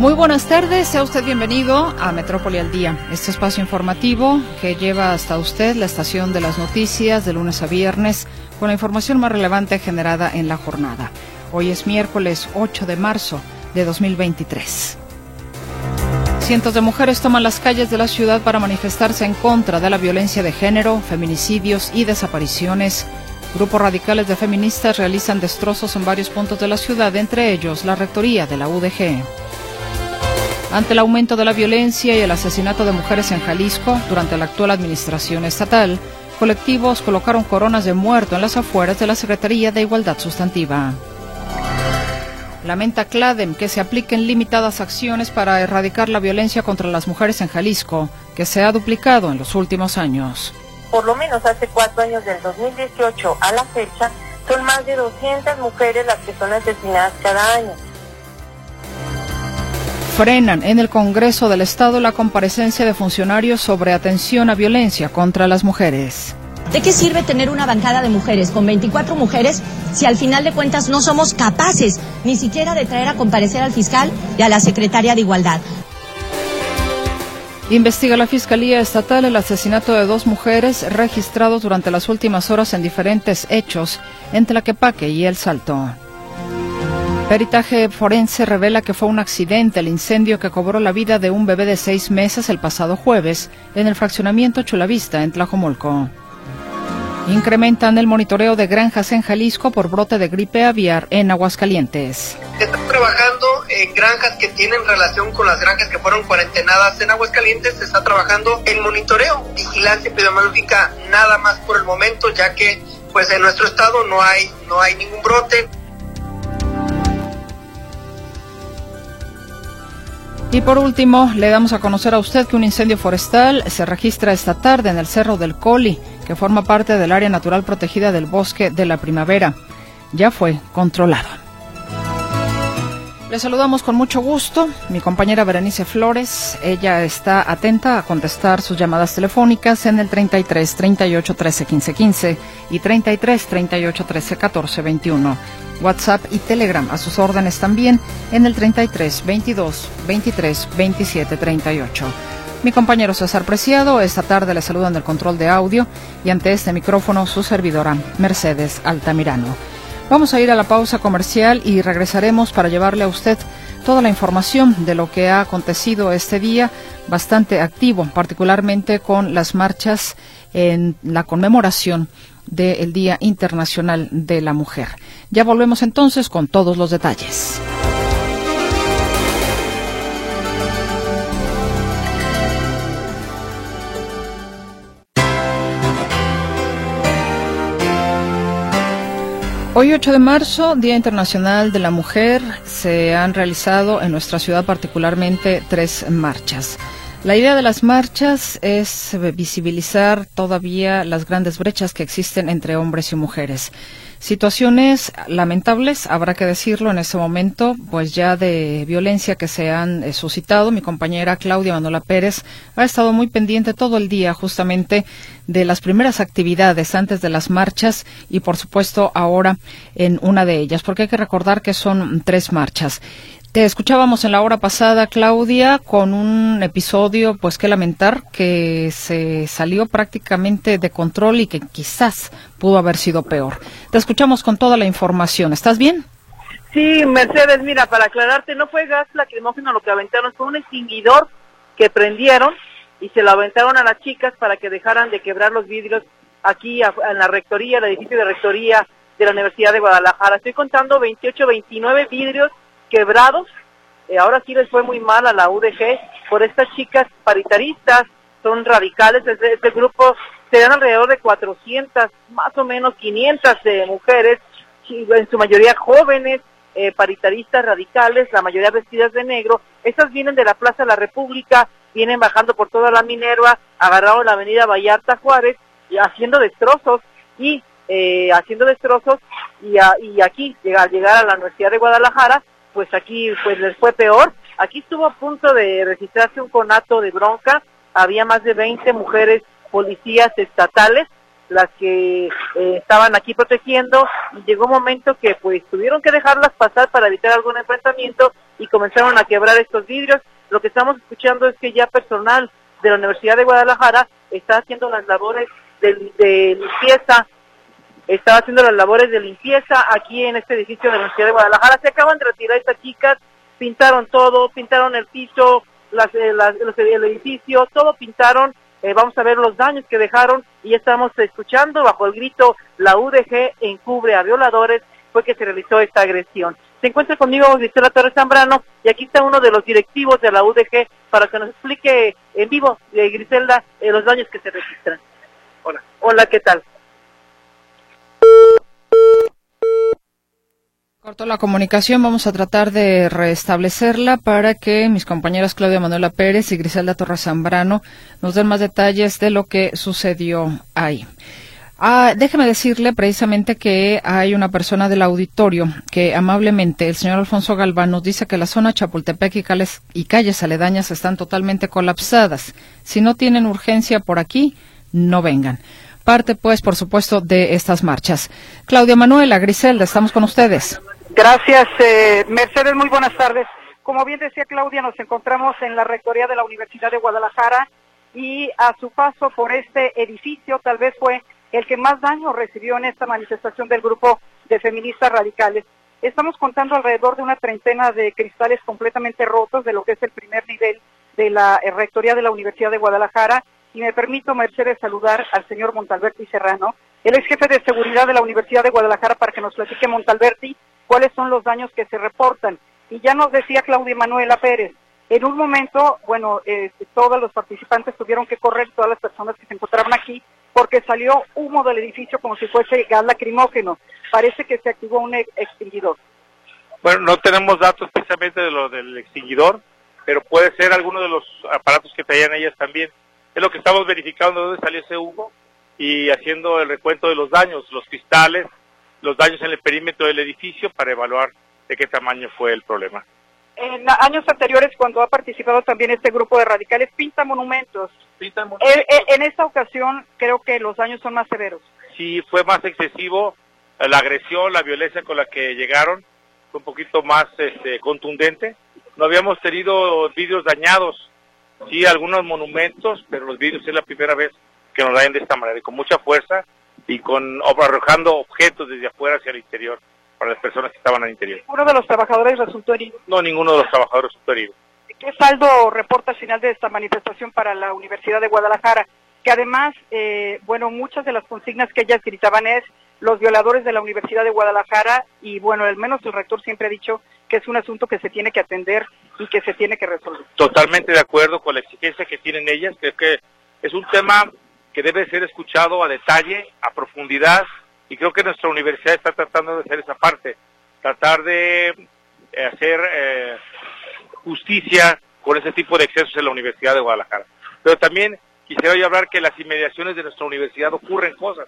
Muy buenas tardes, sea usted bienvenido a Metrópoli al Día, este espacio informativo que lleva hasta usted la estación de las noticias de lunes a viernes con la información más relevante generada en la jornada. Hoy es miércoles 8 de marzo de 2023. Cientos de mujeres toman las calles de la ciudad para manifestarse en contra de la violencia de género, feminicidios y desapariciones. Grupos radicales de feministas realizan destrozos en varios puntos de la ciudad, entre ellos la rectoría de la UDG. Ante el aumento de la violencia y el asesinato de mujeres en Jalisco durante la actual administración estatal, colectivos colocaron coronas de muerto en las afueras de la Secretaría de Igualdad Sustantiva. Lamenta CLADEM que se apliquen limitadas acciones para erradicar la violencia contra las mujeres en Jalisco, que se ha duplicado en los últimos años. Por lo menos hace cuatro años del 2018 a la fecha, son más de 200 mujeres las que son asesinadas cada año frenan en el Congreso del Estado la comparecencia de funcionarios sobre atención a violencia contra las mujeres. ¿De qué sirve tener una bancada de mujeres con 24 mujeres si al final de cuentas no somos capaces ni siquiera de traer a comparecer al fiscal y a la secretaria de Igualdad? Investiga la Fiscalía Estatal el asesinato de dos mujeres registrados durante las últimas horas en diferentes hechos en Tlaquepaque y El Salto. Peritaje forense revela que fue un accidente el incendio que cobró la vida de un bebé de seis meses el pasado jueves en el fraccionamiento Chulavista, en Tlajomolco. Incrementan el monitoreo de granjas en Jalisco por brote de gripe aviar en Aguascalientes. Están trabajando en granjas que tienen relación con las granjas que fueron cuarentenadas en Aguascalientes. Se está trabajando en monitoreo, vigilancia epidemiológica, nada más por el momento, ya que pues en nuestro estado no hay, no hay ningún brote. Y por último, le damos a conocer a usted que un incendio forestal se registra esta tarde en el Cerro del Coli, que forma parte del área natural protegida del bosque de la primavera. Ya fue controlado. Le saludamos con mucho gusto. Mi compañera Berenice Flores, ella está atenta a contestar sus llamadas telefónicas en el 33 38 13 15 15 y 33 38 13 14 21. WhatsApp y Telegram a sus órdenes también en el 33 22 23 27 38. Mi compañero César Preciado, esta tarde le saludan del control de audio y ante este micrófono su servidora Mercedes Altamirano. Vamos a ir a la pausa comercial y regresaremos para llevarle a usted toda la información de lo que ha acontecido este día, bastante activo, particularmente con las marchas en la conmemoración del Día Internacional de la Mujer. Ya volvemos entonces con todos los detalles. Hoy 8 de marzo, Día Internacional de la Mujer, se han realizado en nuestra ciudad particularmente tres marchas. La idea de las marchas es visibilizar todavía las grandes brechas que existen entre hombres y mujeres. Situaciones lamentables, habrá que decirlo en este momento, pues ya de violencia que se han eh, suscitado. Mi compañera Claudia Manuela Pérez ha estado muy pendiente todo el día justamente de las primeras actividades antes de las marchas y por supuesto ahora en una de ellas, porque hay que recordar que son tres marchas. Te escuchábamos en la hora pasada, Claudia, con un episodio, pues que lamentar, que se salió prácticamente de control y que quizás pudo haber sido peor. Te escuchamos con toda la información. ¿Estás bien? Sí, Mercedes, mira, para aclararte, no fue gas lacrimógeno lo que aventaron, fue un extinguidor que prendieron y se lo aventaron a las chicas para que dejaran de quebrar los vidrios aquí en la rectoría, el edificio de rectoría de la Universidad de Guadalajara. Estoy contando 28, 29 vidrios quebrados. Eh, ahora sí les fue muy mal a la UDG por estas chicas paritaristas, son radicales, este, este grupo serán alrededor de 400, más o menos 500 eh, mujeres, en su mayoría jóvenes, eh, paritaristas radicales, la mayoría vestidas de negro. Estas vienen de la Plaza de la República, vienen bajando por toda la Minerva, agarraron la avenida Vallarta Juárez, y haciendo destrozos y eh, haciendo destrozos y, y aquí, al llegar a la Universidad de Guadalajara, pues aquí pues les fue peor. Aquí estuvo a punto de registrarse un conato de bronca, había más de 20 mujeres policías estatales las que eh, estaban aquí protegiendo llegó un momento que pues tuvieron que dejarlas pasar para evitar algún enfrentamiento y comenzaron a quebrar estos vidrios. Lo que estamos escuchando es que ya personal de la Universidad de Guadalajara está haciendo las labores de, de limpieza, está haciendo las labores de limpieza aquí en este edificio de la Universidad de Guadalajara. Se acaban de retirar estas chicas, pintaron todo, pintaron el piso, las, eh, el edificio, todo pintaron eh, vamos a ver los daños que dejaron y estamos escuchando bajo el grito la UDG encubre a violadores fue que se realizó esta agresión. Se encuentra conmigo Griselda Torres Zambrano y aquí está uno de los directivos de la UDG para que nos explique en vivo, eh, Griselda, eh, los daños que se registran. Hola. Hola, ¿qué tal? Cortó la comunicación, vamos a tratar de restablecerla para que mis compañeras Claudia Manuela Pérez y Griselda Torres Zambrano nos den más detalles de lo que sucedió ahí. Ah, déjeme decirle precisamente que hay una persona del auditorio que amablemente, el señor Alfonso Galván, nos dice que la zona Chapultepec y, y calles aledañas están totalmente colapsadas. Si no tienen urgencia por aquí, no vengan parte, pues, por supuesto, de estas marchas. Claudia Manuela, Griselda, estamos con ustedes. Gracias, eh, Mercedes. Muy buenas tardes. Como bien decía Claudia, nos encontramos en la rectoría de la Universidad de Guadalajara y a su paso por este edificio tal vez fue el que más daño recibió en esta manifestación del grupo de feministas radicales. Estamos contando alrededor de una treintena de cristales completamente rotos de lo que es el primer nivel de la eh, rectoría de la Universidad de Guadalajara y me permito, Mercedes, saludar al señor Montalberti Serrano. Él es jefe de seguridad de la Universidad de Guadalajara para que nos platique, Montalberti, cuáles son los daños que se reportan. Y ya nos decía Claudia Manuela Pérez, en un momento, bueno, eh, todos los participantes tuvieron que correr, todas las personas que se encontraban aquí, porque salió humo del edificio como si fuese gas lacrimógeno. Parece que se activó un extinguidor. Bueno, no tenemos datos precisamente de lo del extinguidor, pero puede ser alguno de los aparatos que traían ellas también. Es lo que estamos verificando de dónde salió ese humo y haciendo el recuento de los daños, los cristales, los daños en el perímetro del edificio para evaluar de qué tamaño fue el problema. En años anteriores, cuando ha participado también este grupo de radicales, pinta monumentos. Pinta monumentos. Eh, en esta ocasión creo que los daños son más severos. Sí, fue más excesivo la agresión, la violencia con la que llegaron, fue un poquito más este, contundente. No habíamos tenido vidrios dañados Sí, algunos monumentos, pero los vidrios es la primera vez que nos dañan de esta manera y con mucha fuerza y con arrojando objetos desde afuera hacia el interior para las personas que estaban al interior. ¿Uno de los trabajadores resultó herido? No, ninguno de los trabajadores resultó herido. ¿Qué saldo reporta al final de esta manifestación para la Universidad de Guadalajara? Que además, eh, bueno, muchas de las consignas que ellas gritaban es los violadores de la Universidad de Guadalajara y bueno, al menos el rector siempre ha dicho que es un asunto que se tiene que atender y que se tiene que resolver. Totalmente de acuerdo con la exigencia que tienen ellas, creo que es un tema que debe ser escuchado a detalle, a profundidad, y creo que nuestra universidad está tratando de hacer esa parte, tratar de eh, hacer eh, justicia con ese tipo de excesos en la Universidad de Guadalajara. Pero también quisiera hoy hablar que en las inmediaciones de nuestra universidad ocurren cosas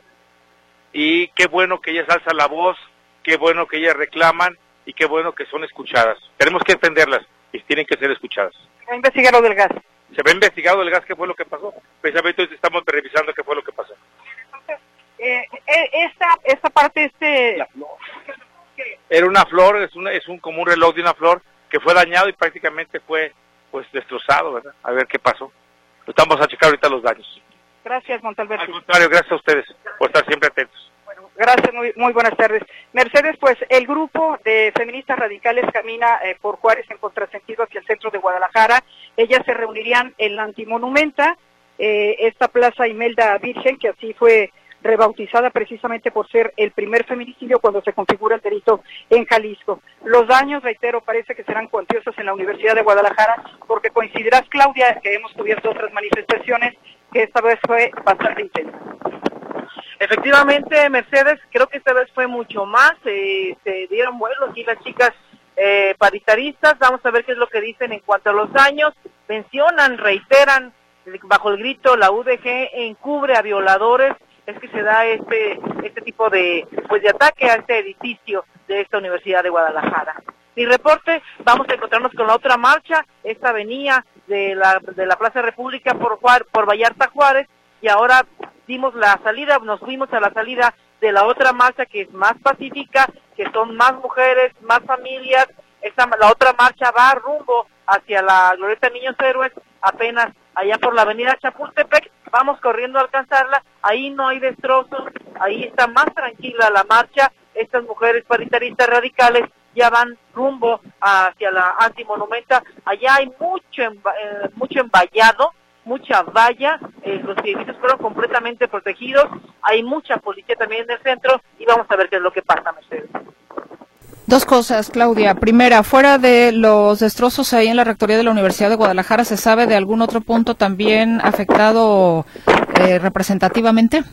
y qué bueno que ellas alzan la voz, qué bueno que ellas reclaman y qué bueno que son escuchadas. Tenemos que entenderlas y tienen que ser escuchadas. ¿Se ha investigado del gas? Se ha investigado el gas, qué fue lo que pasó. Precisamente hoy estamos revisando qué fue lo que pasó. Entonces, eh, eh, esta, esta parte, este... La flor. Era una flor, es, una, es un, como un reloj de una flor que fue dañado y prácticamente fue pues destrozado, ¿verdad? A ver qué pasó. Estamos a checar ahorita los daños. Gracias, Montalberto. Al contrario, gracias a ustedes por estar siempre atentos. Gracias, muy, muy buenas tardes. Mercedes, pues el grupo de feministas radicales camina eh, por Juárez en contrasentido hacia el centro de Guadalajara. Ellas se reunirían en la Antimonumenta, eh, esta plaza Imelda Virgen, que así fue rebautizada precisamente por ser el primer feminicidio cuando se configura el delito en Jalisco. Los daños, reitero, parece que serán cuantiosos en la Universidad de Guadalajara, porque coincidirás, Claudia, que hemos cubierto otras manifestaciones, que esta vez fue bastante intensa. Efectivamente, Mercedes, creo que esta vez fue mucho más, eh, se dieron vuelos aquí las chicas eh, paritaristas, vamos a ver qué es lo que dicen en cuanto a los daños, mencionan, reiteran bajo el grito la UDG encubre a violadores es que se da este este tipo de pues de ataque a este edificio de esta Universidad de Guadalajara. Mi reporte, vamos a encontrarnos con la otra marcha, esta venía de la, de la Plaza República por, por Vallarta Juárez y ahora dimos la salida, nos fuimos a la salida de la otra marcha que es más pacífica, que son más mujeres, más familias. Esta, la otra marcha va rumbo hacia la Glorieta Niños Héroes, apenas allá por la avenida Chapultepec, vamos corriendo a alcanzarla, ahí no hay destrozos, ahí está más tranquila la marcha, estas mujeres paritaristas radicales ya van rumbo hacia la antimonumenta, allá hay mucho, eh, mucho envallado, mucha valla, eh, los edificios fueron completamente protegidos, hay mucha policía también en el centro y vamos a ver qué es lo que pasa, Mercedes. Dos cosas, Claudia. Primera, fuera de los destrozos ahí en la rectoría de la Universidad de Guadalajara, ¿se sabe de algún otro punto también afectado eh, representativamente?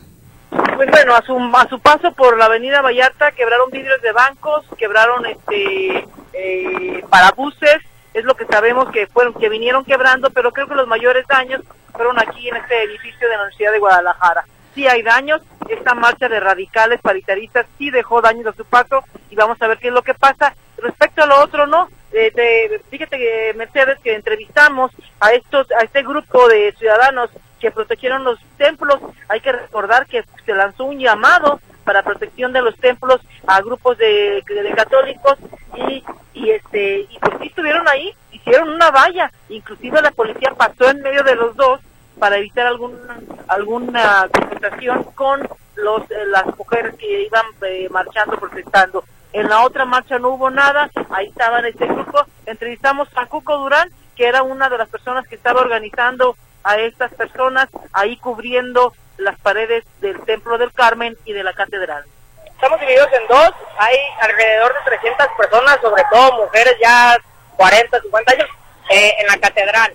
Pues bueno, a su, a su paso por la avenida Vallarta quebraron vidrios de bancos, quebraron este eh, parabuses, es lo que sabemos que fueron que vinieron quebrando, pero creo que los mayores daños fueron aquí en este edificio de la Universidad de Guadalajara. Sí hay daños, esta marcha de radicales paritaristas sí dejó daños a su paso y vamos a ver qué es lo que pasa. Respecto a lo otro, no. Eh, fíjate que Mercedes que entrevistamos a estos a este grupo de ciudadanos que protegieron los templos, hay que recordar que se lanzó un llamado para protección de los templos a grupos de, católicos y, y este y pues estuvieron ahí, hicieron una valla, inclusive la policía pasó en medio de los dos para evitar alguna alguna confrontación con los eh, las mujeres que iban eh, marchando protestando. En la otra marcha no hubo nada, ahí estaba en este grupo. Entrevistamos a Cuco Durán, que era una de las personas que estaba organizando a estas personas ahí cubriendo las paredes del Templo del Carmen y de la Catedral. Estamos divididos en dos, hay alrededor de 300 personas, sobre todo mujeres ya 40, 50 años, eh, en la Catedral.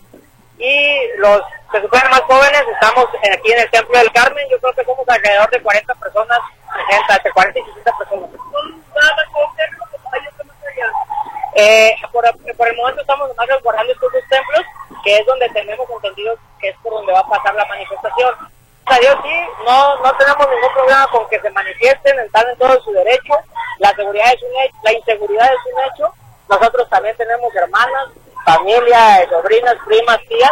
Y los que supone más jóvenes estamos aquí en el Templo del Carmen, yo creo que somos alrededor de 40 personas, 60, entre 40 y 60 personas. Eh, por, por, el momento estamos más resguardando estos dos templos, que es donde tenemos entendido que es por donde va a pasar la manifestación. Dios sí, no, no tenemos ningún problema con que se manifiesten, están en todo su derecho, la seguridad es un hecho, la inseguridad es un hecho, nosotros también tenemos hermanas, familia, sobrinas, primas, tías,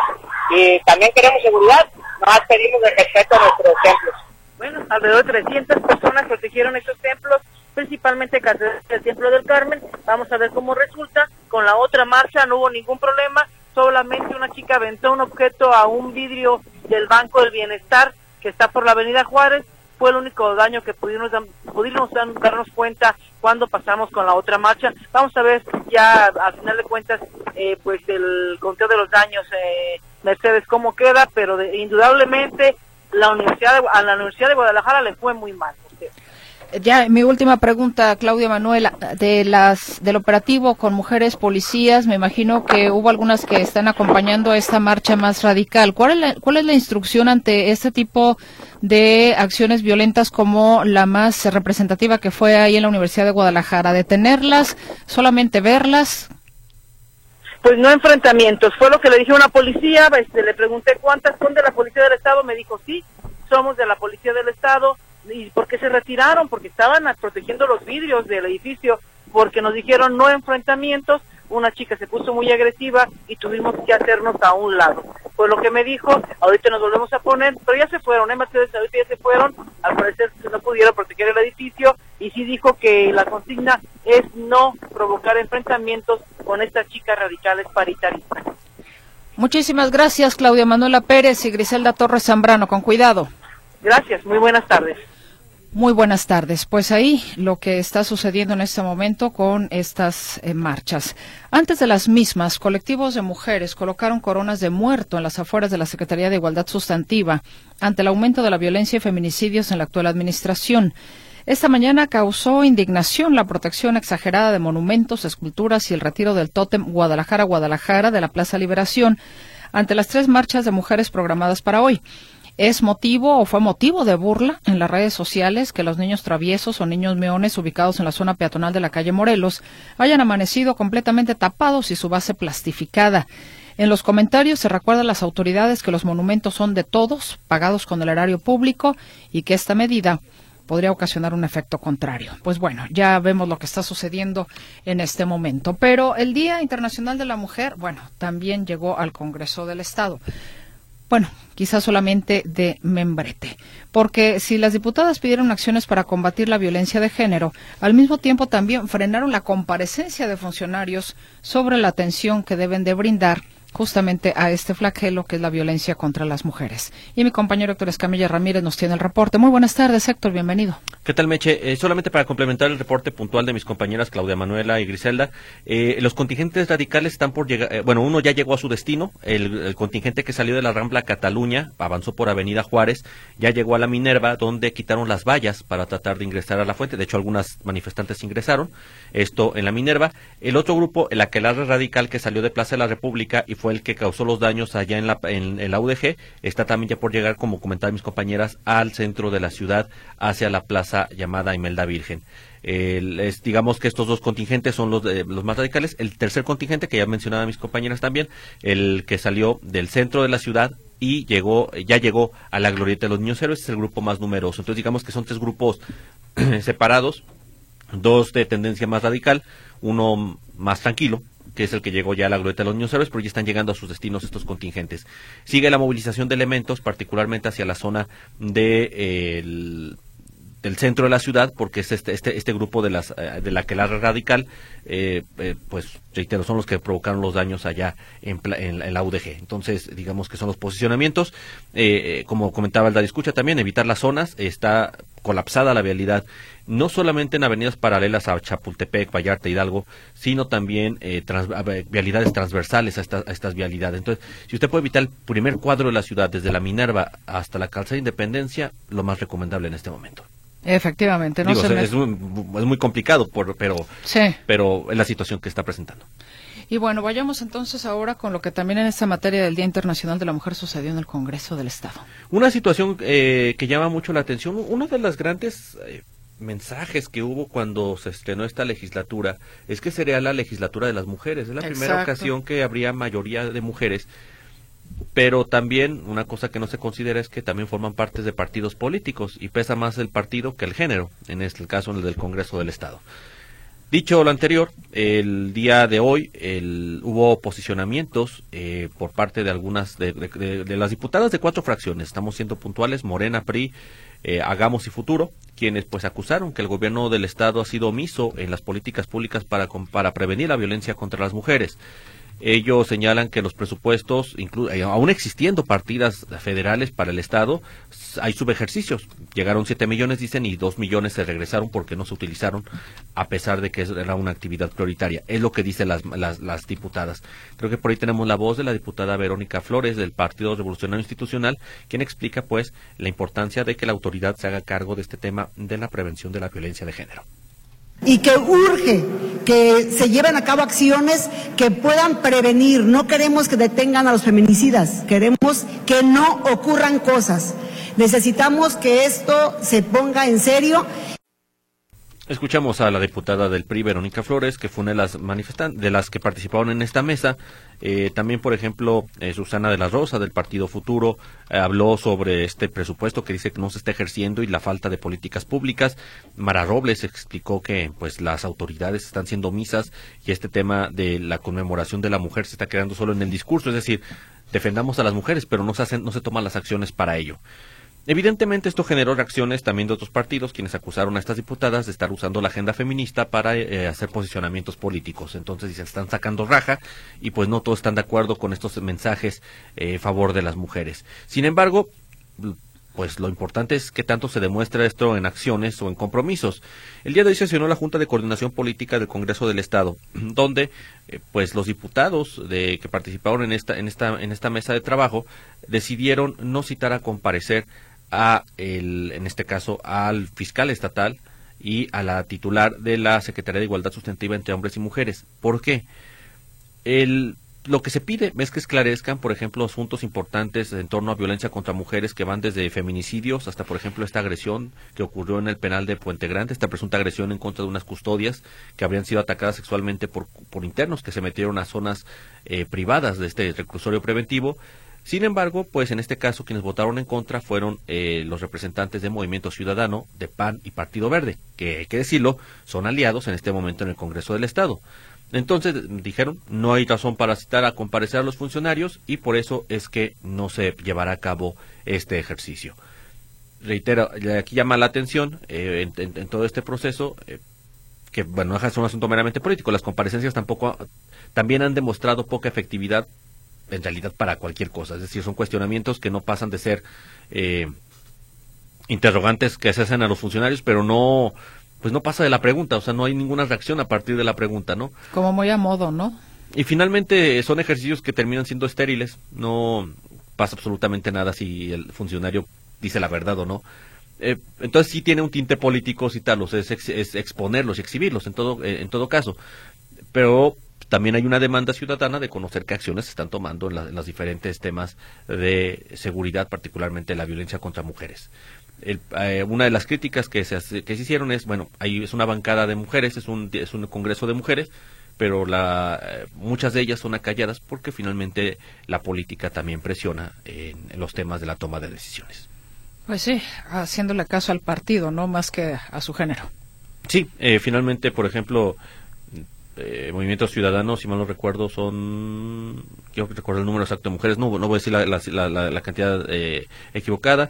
y también queremos seguridad, más pedimos el respeto a nuestros templos. Bueno, alrededor de 300 personas protegieron estos templos, principalmente el Templo del Carmen. Vamos a ver cómo resulta. Con la otra marcha no hubo ningún problema, solamente una chica aventó un objeto a un vidrio del Banco del Bienestar que está por la Avenida Juárez. Fue el único daño que pudimos, pudimos darnos cuenta cuando pasamos con la otra marcha. Vamos a ver ya al final de cuentas eh, pues el conteo de los daños, eh, Mercedes, cómo queda, pero indudablemente la universidad de, a la Universidad de Guadalajara le fue muy mal. Ya, mi última pregunta, Claudia Manuela, de las del operativo con mujeres policías, me imagino que hubo algunas que están acompañando a esta marcha más radical. ¿Cuál es la, cuál es la instrucción ante este tipo de acciones violentas como la más representativa que fue ahí en la Universidad de Guadalajara? ¿Detenerlas? ¿Solamente verlas? Pues no enfrentamientos, fue lo que le dije a una policía, este, le pregunté cuántas son de la Policía del Estado, me dijo sí, somos de la Policía del Estado, ¿Y por qué se retiraron? Porque estaban protegiendo los vidrios del edificio, porque nos dijeron no enfrentamientos, una chica se puso muy agresiva y tuvimos que hacernos a un lado. Fue lo que me dijo, ahorita nos volvemos a poner, pero ya se fueron, ¿eh, Mercedes? Ahorita ya se fueron, al parecer no pudieron proteger el edificio y sí dijo que la consigna es no provocar enfrentamientos con estas chicas radicales paritaristas. Muchísimas gracias, Claudia Manuela Pérez y Griselda Torres Zambrano. Con cuidado. Gracias, muy buenas tardes. Muy buenas tardes. Pues ahí lo que está sucediendo en este momento con estas eh, marchas. Antes de las mismas, colectivos de mujeres colocaron coronas de muerto en las afueras de la Secretaría de Igualdad Sustantiva ante el aumento de la violencia y feminicidios en la actual administración. Esta mañana causó indignación la protección exagerada de monumentos, esculturas y el retiro del tótem Guadalajara-Guadalajara de la Plaza Liberación ante las tres marchas de mujeres programadas para hoy. Es motivo o fue motivo de burla en las redes sociales que los niños traviesos o niños meones ubicados en la zona peatonal de la calle Morelos hayan amanecido completamente tapados y su base plastificada. En los comentarios se recuerda a las autoridades que los monumentos son de todos, pagados con el erario público y que esta medida podría ocasionar un efecto contrario. Pues bueno, ya vemos lo que está sucediendo en este momento. Pero el Día Internacional de la Mujer, bueno, también llegó al Congreso del Estado. Bueno, quizás solamente de membrete. Porque si las diputadas pidieron acciones para combatir la violencia de género, al mismo tiempo también frenaron la comparecencia de funcionarios sobre la atención que deben de brindar justamente a este flagelo que es la violencia contra las mujeres. Y mi compañero Héctor Escamilla Ramírez nos tiene el reporte. Muy buenas tardes, Héctor, bienvenido. ¿Qué tal, Meche? Eh, solamente para complementar el reporte puntual de mis compañeras Claudia Manuela y Griselda, eh, los contingentes radicales están por llegar, eh, bueno, uno ya llegó a su destino, el, contingente que salió de la Rambla Cataluña, avanzó por Avenida Juárez, ya llegó a la Minerva, donde quitaron las vallas para tratar de ingresar a la fuente, de hecho algunas manifestantes ingresaron, esto en la Minerva. El otro grupo, el aquelarre radical que salió de Plaza de la República y fue el que causó los daños allá en la, en, UDG, está también ya por llegar, como comentaban mis compañeras, al centro de la ciudad, hacia la plaza llamada Imelda Virgen. digamos que estos dos contingentes son los, los más radicales. El tercer contingente, que ya mencionaba mis compañeras también, el que salió del centro de la ciudad y llegó, ya llegó a la glorieta de los niños héroes, es el grupo más numeroso. Entonces digamos que son tres grupos separados, dos de tendencia más radical, uno más tranquilo, que es el que llegó ya a la glorieta de los niños héroes, pero ya están llegando a sus destinos estos contingentes. Sigue la movilización de elementos, particularmente hacia la zona de del centro de la ciudad, porque es este, este, este grupo de, las, eh, de la que la radical, eh, eh, pues reitero, son los que provocaron los daños allá en, en, la UDG. Entonces, digamos que son los posicionamientos. como comentaba el Escucha también, evitar las zonas, está colapsada la vialidad no solamente en avenidas paralelas a Chapultepec, Vallarta, Hidalgo, sino también eh, vialidades transversales a, estas vialidades. Entonces, si usted puede evitar el primer cuadro de la ciudad, desde la Minerva hasta la calzada de Independencia, lo más recomendable en este momento. Efectivamente, no es, muy, complicado, pero, pero es la situación que está presentando. Y bueno, vayamos entonces ahora con lo que también en esta materia del Día Internacional de la Mujer sucedió en el Congreso del Estado. Una situación eh, que llama mucho la atención, una de las grandes eh, mensajes que hubo cuando se estrenó esta legislatura es que sería la legislatura de las mujeres. Es la primera ocasión que habría mayoría de mujeres. Pero también una cosa que no se considera es que también forman parte de partidos políticos y pesa más el partido que el género, en este caso en el del Congreso del Estado. Dicho lo anterior, el día de hoy el, hubo posicionamientos eh, por parte de algunas de, de, las diputadas de cuatro fracciones. Estamos siendo puntuales: Morena, PRI, eh, Hagamos y Futuro, quienes pues acusaron que el gobierno del estado ha sido omiso en las políticas públicas para, para prevenir la violencia contra las mujeres. Ellos señalan que los presupuestos, eh, aún existiendo partidas federales para el Estado, hay subejercicios. Llegaron 7 millones, dicen, y 2 millones se regresaron porque no se utilizaron, a pesar de que era una actividad prioritaria. Es lo que dicen las, las, diputadas. Creo que por ahí tenemos la voz de la diputada Verónica Flores del Partido Revolucionario Institucional, quien explica, pues, la importancia de que la autoridad se haga cargo de este tema de la prevención de la violencia de género y que urge que se lleven a cabo acciones que puedan prevenir. No queremos que detengan a los feminicidas, queremos que no ocurran cosas. Necesitamos que esto se ponga en serio Escuchamos a la diputada del PRI, Verónica Flores, que fue una de las manifestantes, de las que participaron en esta mesa. Eh, también, por ejemplo, eh, Susana de la Rosa, del Partido Futuro, eh, habló sobre este presupuesto que dice que no se está ejerciendo y la falta de políticas públicas. Mara Robles explicó que pues las autoridades están siendo omisas y este tema de la conmemoración de la mujer se está quedando solo en el discurso, es decir, defendamos a las mujeres, pero no se, hacen, no se toman las acciones para ello. Evidentemente esto generó reacciones también de otros partidos quienes acusaron a estas diputadas de estar usando la agenda feminista para eh, hacer posicionamientos políticos. Entonces se están sacando raja y pues no todos están de acuerdo con estos mensajes eh, a favor de las mujeres. Sin embargo, pues lo importante es que tanto se demuestra esto en acciones o en compromisos. El día de hoy sesionó la Junta de Coordinación Política del Congreso del Estado, donde eh, pues los diputados de, que participaron en esta, en, esta, en esta mesa de trabajo decidieron no citar a comparecer a el, en este caso al fiscal estatal y a la titular de la Secretaría de Igualdad Sustantiva entre Hombres y Mujeres. ¿Por qué? El, lo que se pide es que esclarezcan, por ejemplo, asuntos importantes en torno a violencia contra mujeres que van desde feminicidios hasta, por ejemplo, esta agresión que ocurrió en el penal de Puente Grande, esta presunta agresión en contra de unas custodias que habrían sido atacadas sexualmente por, por internos que se metieron a zonas eh, privadas de este reclusorio preventivo. Sin embargo, pues en este caso quienes votaron en contra fueron eh, los representantes de Movimiento Ciudadano, de PAN y Partido Verde, que hay que decirlo, son aliados en este momento en el Congreso del Estado. Entonces dijeron, no hay razón para citar a comparecer a los funcionarios y por eso es que no se llevará a cabo este ejercicio. Reitero, aquí llama la atención eh, en, todo este proceso eh, que, bueno, es un asunto meramente político. Las comparecencias tampoco también han demostrado poca efectividad en realidad para cualquier cosa. Es decir, son cuestionamientos que no pasan de ser eh, interrogantes que se hacen a los funcionarios, pero no pues no pasa de la pregunta, o sea, no hay ninguna reacción a partir de la pregunta, ¿no? Como muy a modo, ¿no? Y finalmente son ejercicios que terminan siendo estériles, no pasa absolutamente nada si el funcionario dice la verdad o no. Eh, entonces sí tiene un tinte político citarlos, es, es exponerlos y exhibirlos en todo, eh, en todo caso. Pero también hay una demanda ciudadana de conocer qué acciones se están tomando en, en los diferentes temas de seguridad, particularmente la violencia contra mujeres. Eh, una de las críticas que se, que se hicieron es, bueno, ahí es una bancada de mujeres, es un, es un congreso de mujeres, pero la, eh, muchas de ellas son acalladas porque finalmente la política también presiona en, los temas de la toma de decisiones. Pues sí, haciéndole caso al partido, no más que a su género. Sí, eh, finalmente, por ejemplo, Movimientos Ciudadanos, si mal no recuerdo, son, quiero recuerdo el número exacto de mujeres, no, no voy a decir la, la, la, la cantidad equivocada,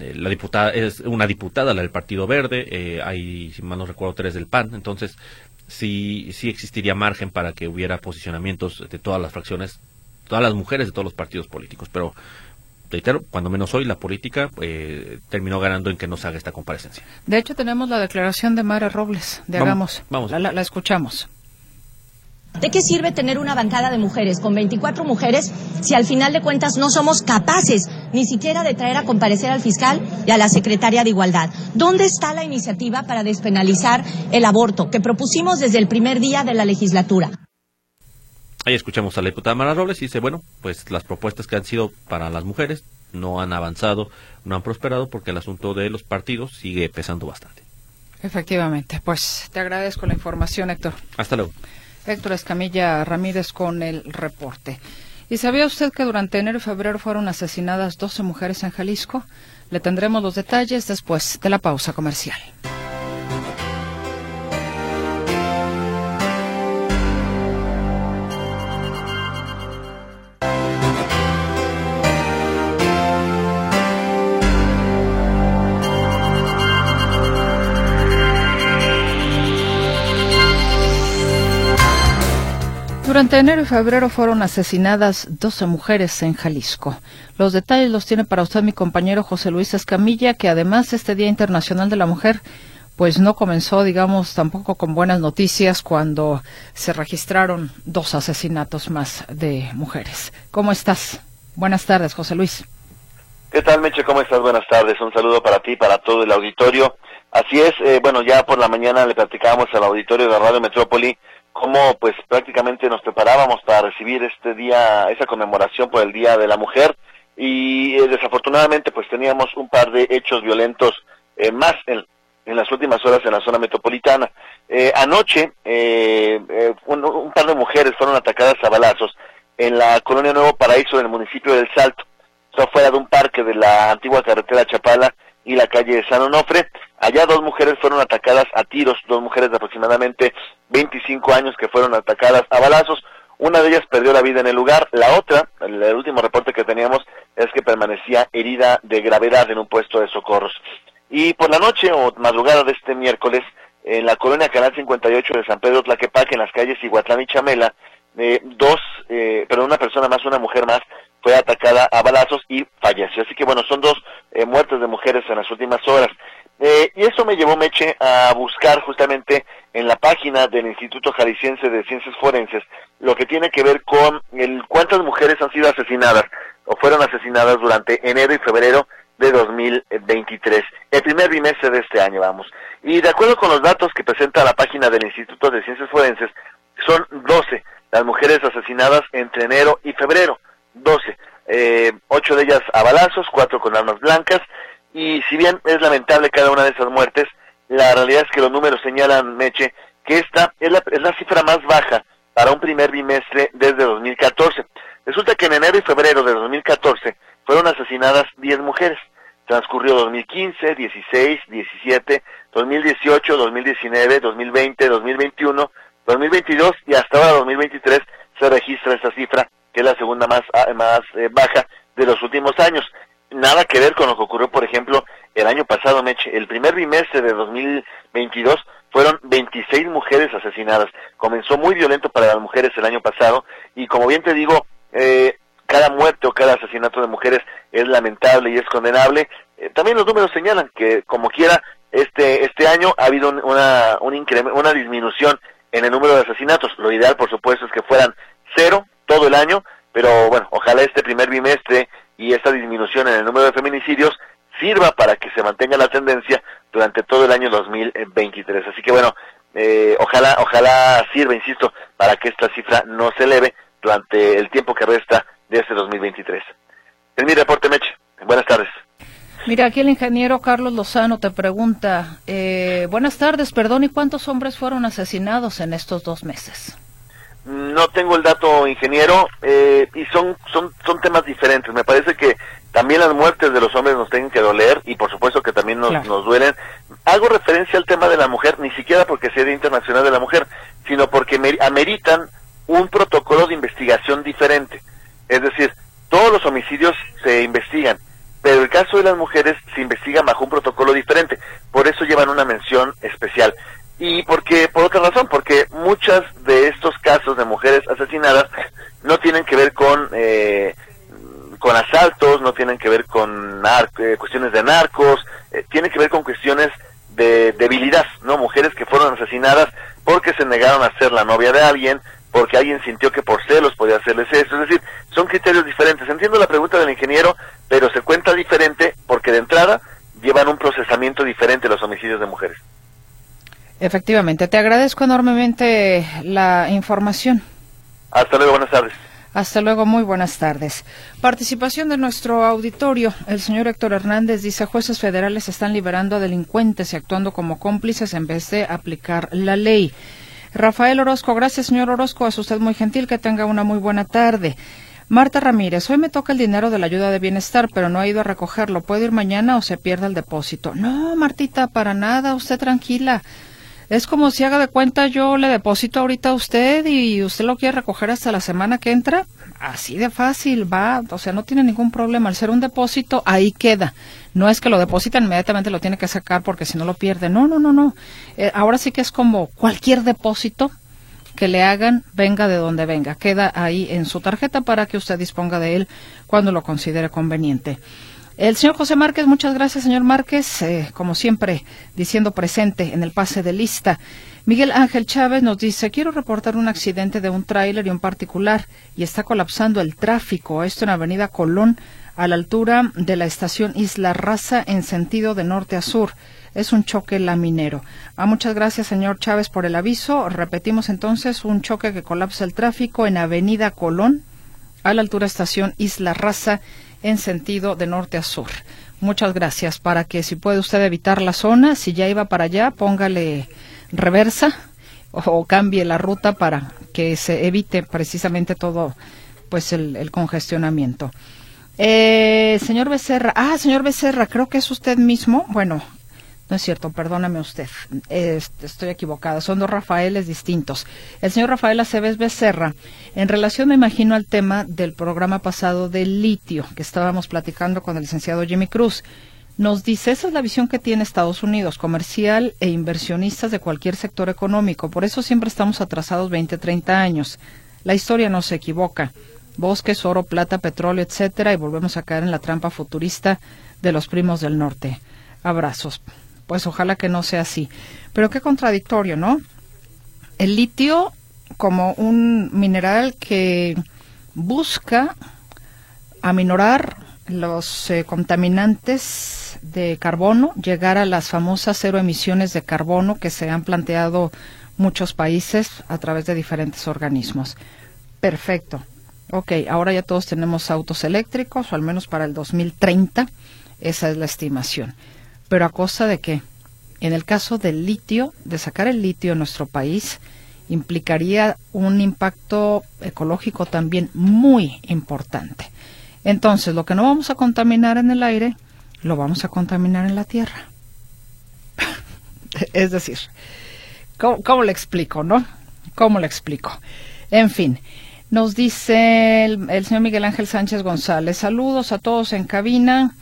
eh, la diputada es una diputada, la del Partido Verde, eh, hay, si mal no recuerdo, tres del PAN, entonces sí, sí existiría margen para que hubiera posicionamientos de todas las fracciones, todas las mujeres de todos los partidos políticos, pero reitero, cuando menos hoy la política eh, terminó ganando en que no se haga esta comparecencia. De hecho, tenemos la declaración de Mara Robles, de Hagamos. Vamos. la escuchamos. ¿De qué sirve tener una bancada de mujeres con 24 mujeres si al final de cuentas no somos capaces ni siquiera de traer a comparecer al fiscal y a la secretaria de Igualdad? ¿Dónde está la iniciativa para despenalizar el aborto que propusimos desde el primer día de la legislatura? Ahí escuchamos a la diputada Mara Robles y dice, bueno, pues las propuestas que han sido para las mujeres no han avanzado, no han prosperado porque el asunto de los partidos sigue pesando bastante. Efectivamente, pues te agradezco la información, Héctor. Hasta luego. Héctor Escamilla Ramírez con el reporte. ¿Y sabía usted que durante enero y febrero fueron asesinadas 12 mujeres en Jalisco? Le tendremos los detalles después de la pausa comercial. Durante enero y febrero fueron asesinadas 12 mujeres en Jalisco. Los detalles los tiene para usted mi compañero José Luis Escamilla, que además este Día Internacional de la Mujer pues no comenzó, digamos, tampoco con buenas noticias cuando se registraron dos asesinatos más de mujeres. ¿Cómo estás? Buenas tardes, José Luis. ¿Qué tal, Meche? ¿Cómo estás? Buenas tardes. Un saludo para ti, para todo el auditorio. Así es, eh, bueno, ya por la mañana le platicábamos al auditorio de Radio Metrópoli cómo pues prácticamente nos preparábamos para recibir este día, esa conmemoración por el Día de la Mujer y eh, desafortunadamente pues teníamos un par de hechos violentos eh, más en, las últimas horas en la zona metropolitana. Eh, anoche un, un, par de mujeres fueron atacadas a balazos en la colonia Nuevo Paraíso del municipio del Salto, esto fuera de un parque de la antigua carretera Chapala y la calle San Onofre. Allá dos mujeres fueron atacadas a tiros, dos mujeres de aproximadamente 25 años que fueron atacadas a balazos. Una de ellas perdió la vida en el lugar, la otra, el, último reporte que teníamos es que permanecía herida de gravedad en un puesto de socorros. Y por la noche o madrugada de este miércoles, en la colonia Canal 58 de San Pedro Tlaquepaque, en las calles Iguatlán y Chamela, eh, dos, eh, pero una persona más, una mujer más, fue atacada a balazos y falleció. Así que bueno, son dos eh, muertes de mujeres en las últimas horas. Eh, y eso me llevó, Meche, a buscar justamente en la página del Instituto Jalisciense de Ciencias Forenses lo que tiene que ver con el cuántas mujeres han sido asesinadas o fueron asesinadas durante enero y febrero de 2023, el primer bimestre de este año, vamos. Y de acuerdo con los datos que presenta la página del Instituto de Ciencias Forenses, son 12 las mujeres asesinadas entre enero y febrero, 12. Eh, ocho de ellas a balazos, cuatro con armas blancas, y si bien es lamentable cada una de esas muertes, la realidad es que los números señalan, Meche, que esta es la, es la cifra más baja para un primer bimestre desde 2014. Resulta que en enero y febrero de 2014 fueron asesinadas 10 mujeres. Transcurrió 2015, 16, 17, 2018, 2019, 2020, 2021, 2022 y hasta ahora 2023 se registra esta cifra, es la segunda más, ah, más eh, baja de los últimos años. Nada que ver con lo que ocurrió, por ejemplo, el año pasado, Meche. El primer bimestre de 2022 fueron 26 mujeres asesinadas. Comenzó muy violento para las mujeres el año pasado y como bien te digo, eh, cada muerte o cada asesinato de mujeres es lamentable y es condenable. Eh, también los números señalan que como quiera este este año ha habido una un una disminución en el número de asesinatos. Lo ideal, por supuesto, es que fueran cero todo el año, pero bueno, ojalá este primer bimestre y esta disminución en el número de feminicidios sirva para que se mantenga la tendencia durante todo el año 2023. Así que bueno, eh, ojalá, ojalá sirva, insisto, para que esta cifra no se eleve durante el tiempo que resta de este 2023. Es mi reporte, Meche. Buenas tardes. Mira, aquí el ingeniero Carlos Lozano te pregunta, eh, buenas tardes, perdón, ¿y cuántos hombres fueron asesinados en estos dos meses? No tengo el dato, ingeniero, eh, y son, son, son temas diferentes. Me parece que también las muertes de los hombres nos tienen que doler y por supuesto que también nos, nos duelen. Hago referencia al tema de la mujer, ni siquiera porque sea Día Internacional de la Mujer, sino porque ameritan un protocolo de investigación diferente. Es decir, todos los homicidios se investigan, pero el caso de las mujeres se investiga bajo un protocolo diferente. Por eso llevan una mención especial. Y porque, por otra razón, porque muchas de estos casos de mujeres asesinadas no tienen que ver con, eh, con asaltos, no tienen que ver con eh, cuestiones de narcos, eh, tienen que ver con cuestiones de debilidad, ¿no? Mujeres que fueron asesinadas porque se negaron a ser la novia de alguien, porque alguien sintió que por celos podía hacerles eso. Es decir, son criterios diferentes. Entiendo la pregunta del ingeniero, pero se cuenta diferente porque de entrada llevan un procesamiento diferente los homicidios de mujeres. Efectivamente, te agradezco enormemente la información. Hasta luego, buenas tardes. Hasta luego, muy buenas tardes. Participación de nuestro auditorio. El señor Héctor Hernández dice, jueces federales están liberando a delincuentes y actuando como cómplices en vez de aplicar la ley. Rafael Orozco, gracias señor Orozco, es usted muy gentil, que tenga una muy buena tarde. Marta Ramírez, hoy me toca el dinero de la ayuda de bienestar, pero no ha ido a recogerlo. ¿Puedo ir mañana o se pierde el depósito? No, Martita, para nada, usted tranquila. Es como si haga de cuenta yo le deposito ahorita a usted y usted lo quiere recoger hasta la semana que entra. Así de fácil, va, o sea, no tiene ningún problema. Al ser un depósito, ahí queda. No es que lo depositan inmediatamente lo tiene que sacar porque si no lo pierde. No, no, no, no. Eh, ahora sí que es como cualquier depósito que le hagan, venga de donde venga. Queda ahí en su tarjeta para que usted disponga de él cuando lo considere conveniente. El señor José Márquez, muchas gracias, señor Márquez, eh, como siempre, diciendo presente en el pase de lista. Miguel Ángel Chávez nos dice, quiero reportar un accidente de un tráiler y un particular y está colapsando el tráfico. Esto en Avenida Colón, a la altura de la estación Isla Raza en sentido de norte a sur. Es un choque laminero. Ah, muchas gracias, señor Chávez, por el aviso. Repetimos entonces un choque que colapsa el tráfico en Avenida Colón, a la altura estación Isla Raza en sentido de norte a sur. Muchas gracias. Para que si puede usted evitar la zona, si ya iba para allá, póngale reversa o, cambie la ruta para que se evite precisamente todo pues el, congestionamiento. Eh, señor Becerra, ah, señor Becerra, creo que es usted mismo. Bueno, no es cierto, perdóname usted, estoy equivocada, son dos Rafaeles distintos. El señor Rafael Aceves Becerra, en relación, me imagino, al tema del programa pasado del litio, que estábamos platicando con el licenciado Jimmy Cruz, nos dice, esa es la visión que tiene Estados Unidos, comercial e inversionistas de cualquier sector económico, por eso siempre estamos atrasados 20, 30 años. La historia no se equivoca. Bosques, oro, plata, petróleo, etcétera, y volvemos a caer en la trampa futurista de los primos del norte. Abrazos pues ojalá que no sea así. Pero qué contradictorio, ¿no? El litio como un mineral que busca aminorar los eh, contaminantes de carbono, llegar a las famosas cero emisiones de carbono que se han planteado muchos países a través de diferentes organismos. Perfecto. Ok, ahora ya todos tenemos autos eléctricos, o al menos para el 2030, esa es la estimación. Pero a costa de qué? En el caso del litio, de sacar el litio en nuestro país, implicaría un impacto ecológico también muy importante. Entonces, lo que no vamos a contaminar en el aire, lo vamos a contaminar en la tierra. es decir, ¿cómo, ¿cómo, le explico, no? ¿Cómo le explico? En fin, nos dice el señor Miguel Ángel Sánchez González, saludos a todos en cabina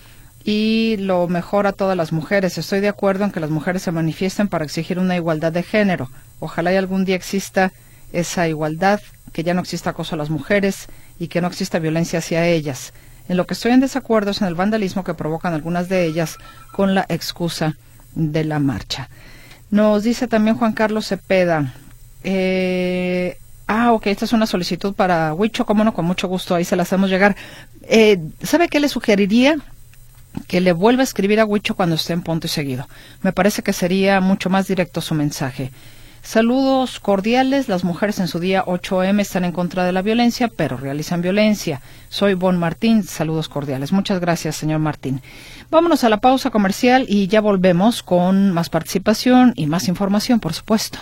y lo mejor a todas las mujeres. Estoy de acuerdo en que las mujeres se manifiesten para exigir una igualdad de género. Ojalá y algún día exista esa igualdad, que ya no exista acoso a las mujeres y que no exista violencia hacia ellas. En lo que estoy en desacuerdo es en el vandalismo que provocan algunas de ellas con la excusa de la marcha. Nos dice también Juan Carlos Cepeda. Eh, ah, ok, esta es una solicitud para Huicho, cómo no, con mucho gusto, ahí se la hacemos llegar. Eh, ¿Sabe qué le sugeriría? Que le vuelva a escribir a Huicho cuando esté en punto y seguido. Me parece que sería mucho más directo su mensaje. Saludos cordiales. Las mujeres en su día 8M están en contra de la violencia, pero realizan violencia. Soy Bon Martín. Saludos cordiales. Muchas gracias, señor Martín. Vámonos a la pausa comercial y ya volvemos con más participación y más información, por supuesto.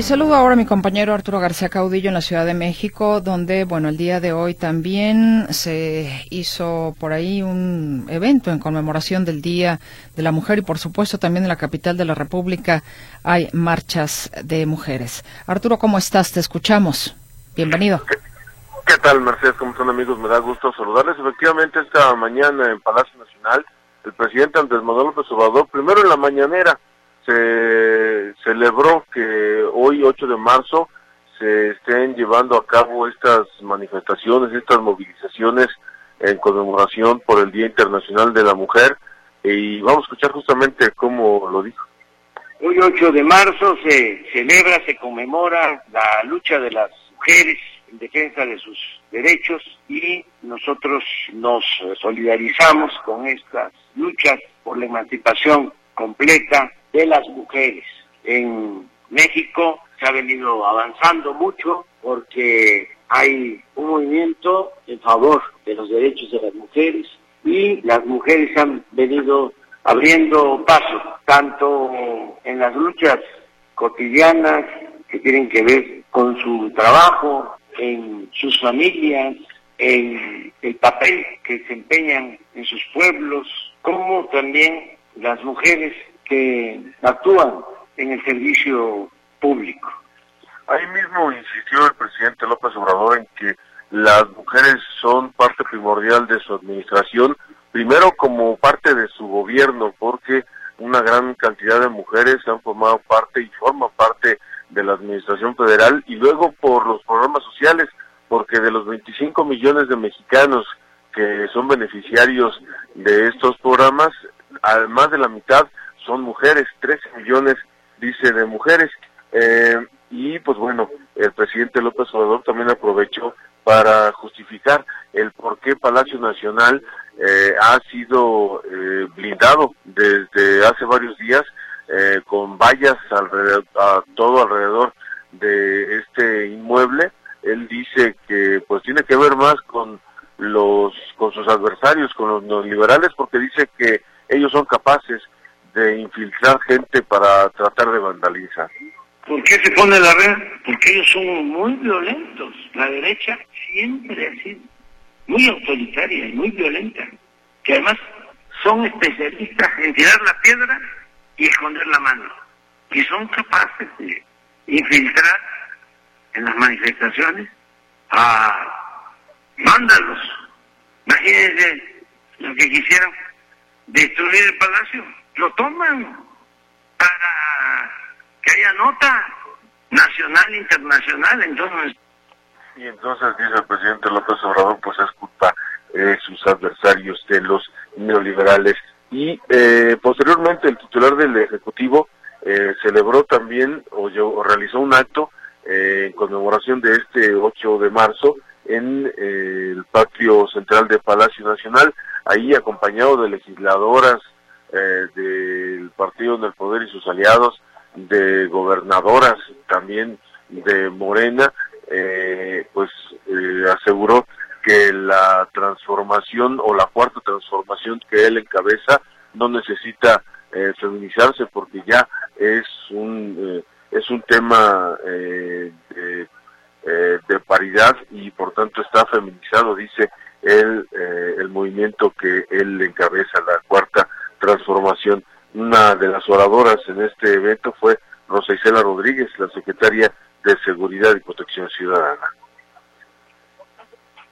Y saludo ahora a mi compañero Arturo García Caudillo en la Ciudad de México, donde, bueno, el día de hoy también se hizo por ahí un evento en conmemoración del Día de la Mujer y, por supuesto, también en la capital de la República hay marchas de mujeres. Arturo, ¿cómo estás? Te escuchamos. Bienvenido. ¿Qué, tal, Mercedes? ¿Cómo están, amigos? Me da gusto saludarles. Efectivamente, esta mañana en Palacio Nacional, el presidente Andrés Manuel López Obrador, primero en la mañanera, se celebró que hoy 8 de marzo se estén llevando a cabo estas manifestaciones, estas movilizaciones en conmemoración por el Día Internacional de la Mujer y vamos a escuchar justamente cómo lo dijo. Hoy 8 de marzo se celebra, se conmemora la lucha de las mujeres en defensa de sus derechos y nosotros nos solidarizamos con estas luchas por la emancipación completa de las mujeres. En México se ha venido avanzando mucho porque hay un movimiento en favor de los derechos de las mujeres y las mujeres han venido abriendo paso, tanto en las luchas cotidianas que tienen que ver con su trabajo, en sus familias, en el papel que desempeñan en sus pueblos, como también las mujeres que actúan en el servicio público. Ahí mismo insistió el presidente López Obrador en que las mujeres son parte primordial de su administración, primero como parte de su gobierno, porque una gran cantidad de mujeres han formado parte y forman parte de la administración federal, y luego por los programas sociales, porque de los 25 millones de mexicanos que son beneficiarios de estos programas, más de la mitad son mujeres, 13 millones, dice, de mujeres. Eh, y pues bueno, el presidente López Obrador también aprovechó para justificar el por qué Palacio Nacional eh, ha sido eh, blindado desde hace varios días con vallas alrededor, a todo alrededor de este inmueble. Él dice que pues tiene que ver más con los con sus adversarios, con los neoliberales, porque dice que ellos son capaces de infiltrar gente para tratar de vandalizar. ¿Por qué se pone la red? Porque ellos son muy violentos. La derecha siempre ha sido muy autoritaria y muy violenta. Que además son especialistas en tirar la piedra y esconder la mano. Y son capaces de infiltrar en las manifestaciones a vándalos. Imagínense lo que quisieran destruir el palacio lo toman para que haya nota nacional internacional, entonces... Y entonces dice el presidente López Obrador, pues es culpa de sus adversarios, de los neoliberales. Y eh, posteriormente el titular del Ejecutivo eh, celebró también o, realizó un acto eh, en conmemoración de este 8 de marzo en eh, el patio central de Palacio Nacional, ahí acompañado de legisladoras eh, del partido en el poder y sus aliados, de gobernadoras también de Morena, eh, pues aseguró que la transformación o la cuarta transformación que él encabeza no necesita feminizarse porque ya es un es un tema de eh, de paridad y por tanto está feminizado, dice el, eh, el movimiento que él encabeza, la cuarta transformación. Una de las oradoras en este evento fue Rosa Isela Rodríguez, la secretaria de Seguridad y Protección Ciudadana.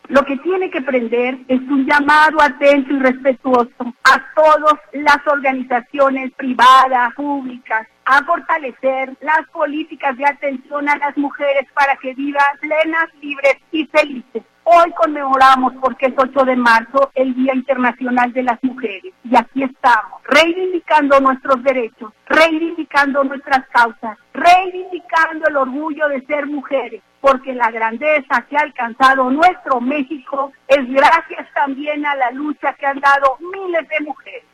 Lo que es un llamado atento y respetuoso a todas las organizaciones privadas, públicas, a fortalecer las políticas de atención a las mujeres para que vivan plenas, libres y felices. Hoy conmemoramos, porque es 8 de marzo, el Día Internacional de las Mujeres. Y aquí estamos, reivindicando nuestros derechos, reivindicando nuestras causas, reivindicando el orgullo de ser mujeres, porque la grandeza que ha alcanzado nuestro México es gracias también a la lucha que han dado miles de mujeres.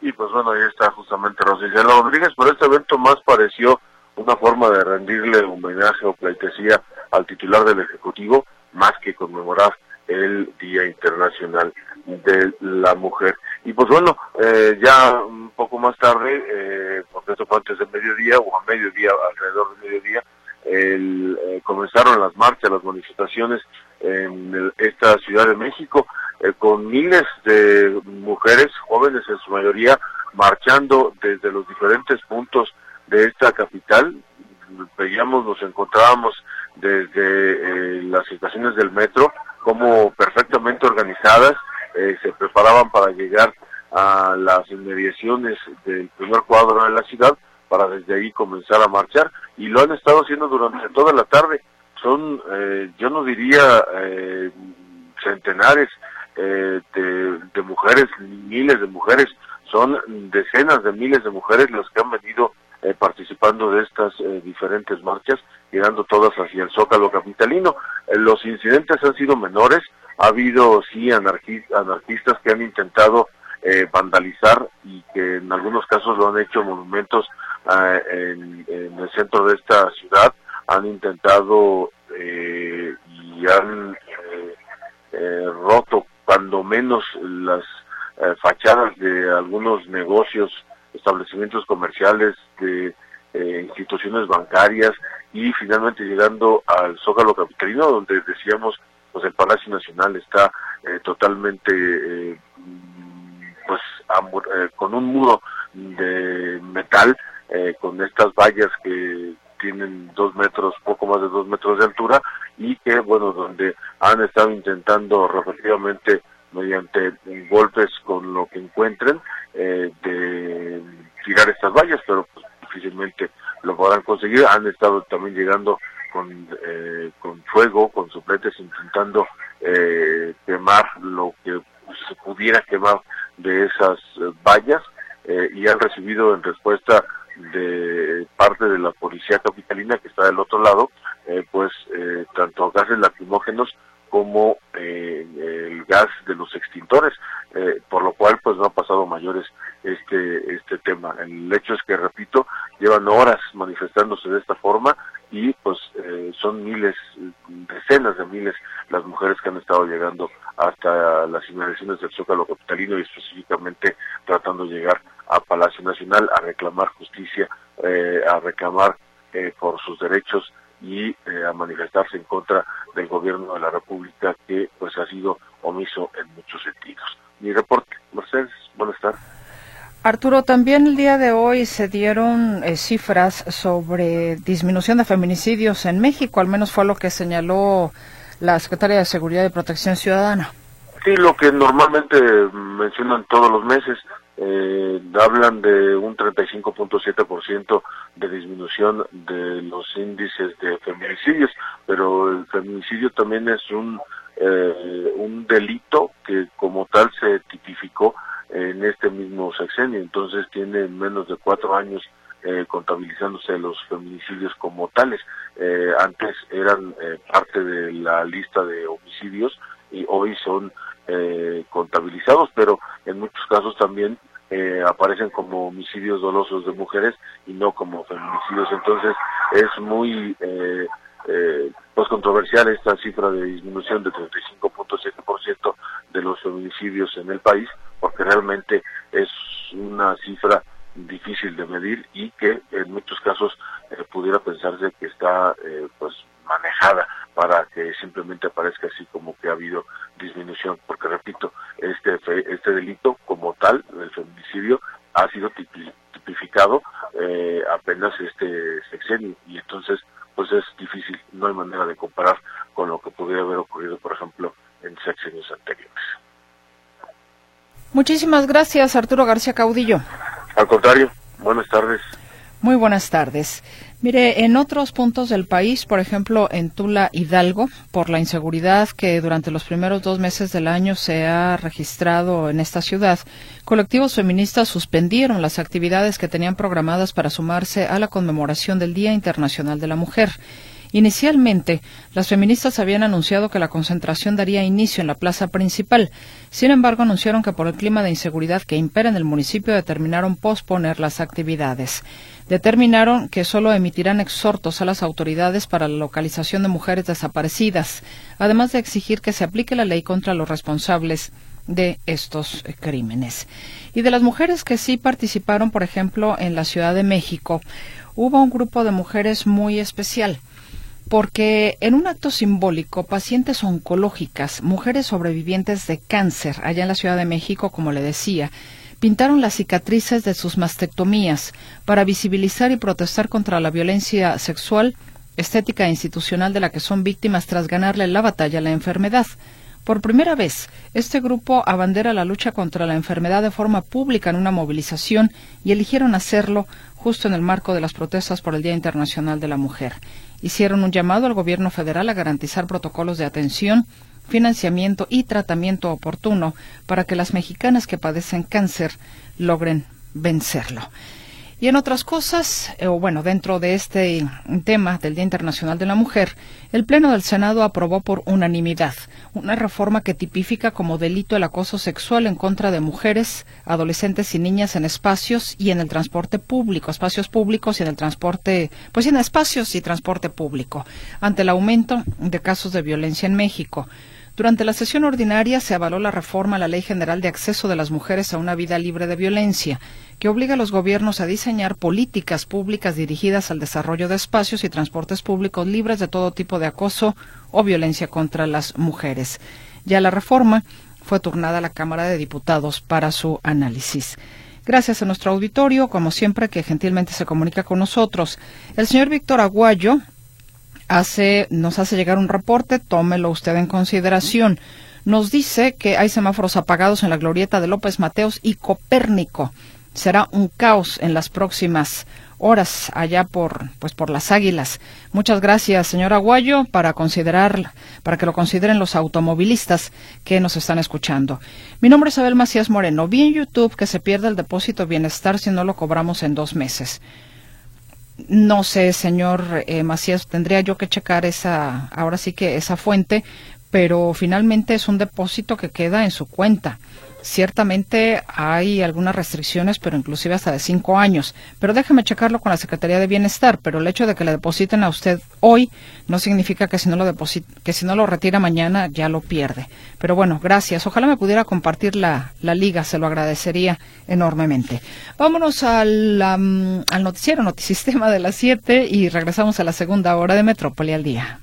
Y pues bueno, ahí está justamente Rosicela Rodríguez, pero este evento más pareció una forma de rendirle homenaje o pleitesía al titular del Ejecutivo, más que conmemorar el Día Internacional de la Mujer. Y pues bueno, eh, ya un poco más tarde, eh, porque esto fue antes de mediodía o a mediodía, alrededor de mediodía, el, eh, comenzaron las marchas, las manifestaciones en esta Ciudad de México, eh, con miles de mujeres, jóvenes en su mayoría, marchando desde los diferentes puntos de esta capital. Veíamos, nos encontrábamos desde eh, las estaciones del metro, como perfectamente organizadas, se preparaban para llegar a las inmediaciones del primer cuadro de la ciudad, para desde ahí comenzar a marchar, y lo han estado haciendo durante toda la tarde. Son, eh, yo no diría centenares de, de mujeres, miles de mujeres, son decenas de miles de mujeres las que han venido eh, participando de estas eh, diferentes marchas, llegando todas hacia el Zócalo Capitalino. Eh, los incidentes han sido menores, ha habido sí anarquistas que han intentado vandalizar y que en algunos casos lo han hecho monumentos en, en, el centro de esta ciudad, han intentado y han roto cuando menos las fachadas de algunos negocios establecimientos comerciales, de eh, instituciones bancarias y finalmente llegando al Zócalo Capitalino, donde decíamos, pues el Palacio Nacional está eh, totalmente, eh, pues, con un muro de metal, con estas vallas que tienen dos metros, poco más de dos metros de altura, y que, bueno, donde han estado intentando repetidamente mediante golpes con lo que encuentren, eh, de tirar estas vallas, pero pues, difícilmente lo podrán conseguir. Han estado también llegando con, eh, con fuego, con sopletes, intentando eh, quemar lo que se pudiera quemar de esas vallas y han recibido en respuesta de parte de la policía capitalina que está del otro lado, pues tanto gases lacrimógenos como eh, el gas de los extintores, eh, por lo cual pues no ha pasado mayores este este tema. El hecho es que repito, llevan horas manifestándose de esta forma y pues eh, son miles, decenas de miles las mujeres que han estado llegando hasta las inmediaciones del Zócalo capitalino y específicamente tratando de llegar a Palacio Nacional a reclamar justicia, a reclamar por sus derechos y eh, a manifestarse en contra del gobierno de la República que pues ha sido omiso en muchos sentidos. Mi reporte, Mercedes, buenas tardes. Arturo, también el día de hoy se dieron eh, cifras sobre disminución de feminicidios en México, al menos fue lo que señaló la Secretaria de Seguridad y Protección Ciudadana. Sí, lo que normalmente mencionan todos los meses, eh, hablan de un 35.7% de disminución de los índices de feminicidios, pero el feminicidio también es un, eh, un delito que como tal se tipificó en este mismo sexenio, entonces tiene menos de cuatro años eh, contabilizándose los feminicidios como tales. Eh, antes eran eh, parte de la lista de homicidios y hoy son contabilizados, pero en muchos casos también aparecen como homicidios dolosos de mujeres y no como feminicidios. Entonces es muy pues controversial esta cifra de disminución de 35.7% de los feminicidios en el país, porque realmente es una cifra difícil de medir y que en muchos casos eh, pudiera pensarse que está eh, pues manejada para que simplemente parezca así como que ha habido disminución porque repito este este delito como tal el feminicidio ha sido tipificado eh, apenas este sexenio y entonces pues es difícil no hay manera de comparar con lo que pudiera haber ocurrido por ejemplo en sexenios anteriores Muchísimas gracias Arturo García Caudillo al contrario, buenas tardes. Muy buenas tardes. Mire, en otros puntos del país, por ejemplo, en Tula Hidalgo, por la inseguridad que durante los primeros dos meses del año se ha registrado en esta ciudad, colectivos feministas suspendieron las actividades que tenían programadas para sumarse a la conmemoración del Día Internacional de la Mujer. Inicialmente, las feministas habían anunciado que la concentración daría inicio en la plaza principal. Sin embargo, anunciaron que por el clima de inseguridad que impera en el municipio determinaron posponer las actividades. Determinaron que solo emitirán exhortos a las autoridades para la localización de mujeres desaparecidas, además de exigir que se aplique la ley contra los responsables de estos crímenes. Y de las mujeres que sí participaron, por ejemplo, en la Ciudad de México, hubo un grupo de mujeres muy especial porque en un acto simbólico, pacientes oncológicas, mujeres sobrevivientes de cáncer, allá en la Ciudad de México, como le decía, pintaron las cicatrices de sus mastectomías para visibilizar y protestar contra la violencia sexual, estética e institucional de la que son víctimas tras ganarle la batalla a la enfermedad. Por primera vez, este grupo abandera la lucha contra la enfermedad de forma pública en una movilización y eligieron hacerlo justo en el marco de las protestas por el Día Internacional de la Mujer hicieron un llamado al gobierno federal a garantizar protocolos de atención, financiamiento y tratamiento oportuno para que las mexicanas que padecen cáncer logren vencerlo. Y en otras cosas, eh, o bueno, dentro de este tema del Día Internacional de la Mujer, el Pleno del Senado aprobó por unanimidad una reforma que tipifica como delito el acoso sexual en contra de mujeres, adolescentes y niñas en espacios y en el transporte público, espacios públicos y en el transporte, pues en espacios y transporte público, ante el aumento de casos de violencia en México. Durante la sesión ordinaria se avaló la reforma a la Ley General de Acceso de las Mujeres a una Vida Libre de Violencia, que obliga a los gobiernos a diseñar políticas públicas dirigidas al desarrollo de espacios y transportes públicos libres de todo tipo de acoso o violencia contra las mujeres. Ya la reforma fue turnada a la Cámara de Diputados para su análisis. Gracias a nuestro auditorio, como siempre, que gentilmente se comunica con nosotros. El señor Víctor Aguayo, hace, nos hace llegar un reporte, tómelo usted en consideración. Nos dice que hay semáforos apagados en la glorieta de López Mateos y Copérnico. Será un caos en las próximas horas allá por pues por las Águilas. Muchas gracias, señor Aguayo, para considerar para que lo consideren los automovilistas que nos están escuchando. Mi nombre es Abel Macías Moreno. Vi en YouTube que se pierde el depósito bienestar si no lo cobramos en dos meses. No sé, señor eh, Macías, tendría yo que checar esa, ahora sí que esa fuente, pero finalmente es un depósito que queda en su cuenta. Ciertamente hay algunas restricciones, pero inclusive hasta de cinco años. Pero déjeme checarlo con la Secretaría de Bienestar. Pero el hecho de que le depositen a usted hoy no significa que si no lo que si no lo retira mañana ya lo pierde. Pero bueno, gracias. Ojalá me pudiera compartir la, la liga, se lo agradecería enormemente. Vámonos al, al noticiero, notisistema de las siete y regresamos a la segunda hora de Metrópoli al día.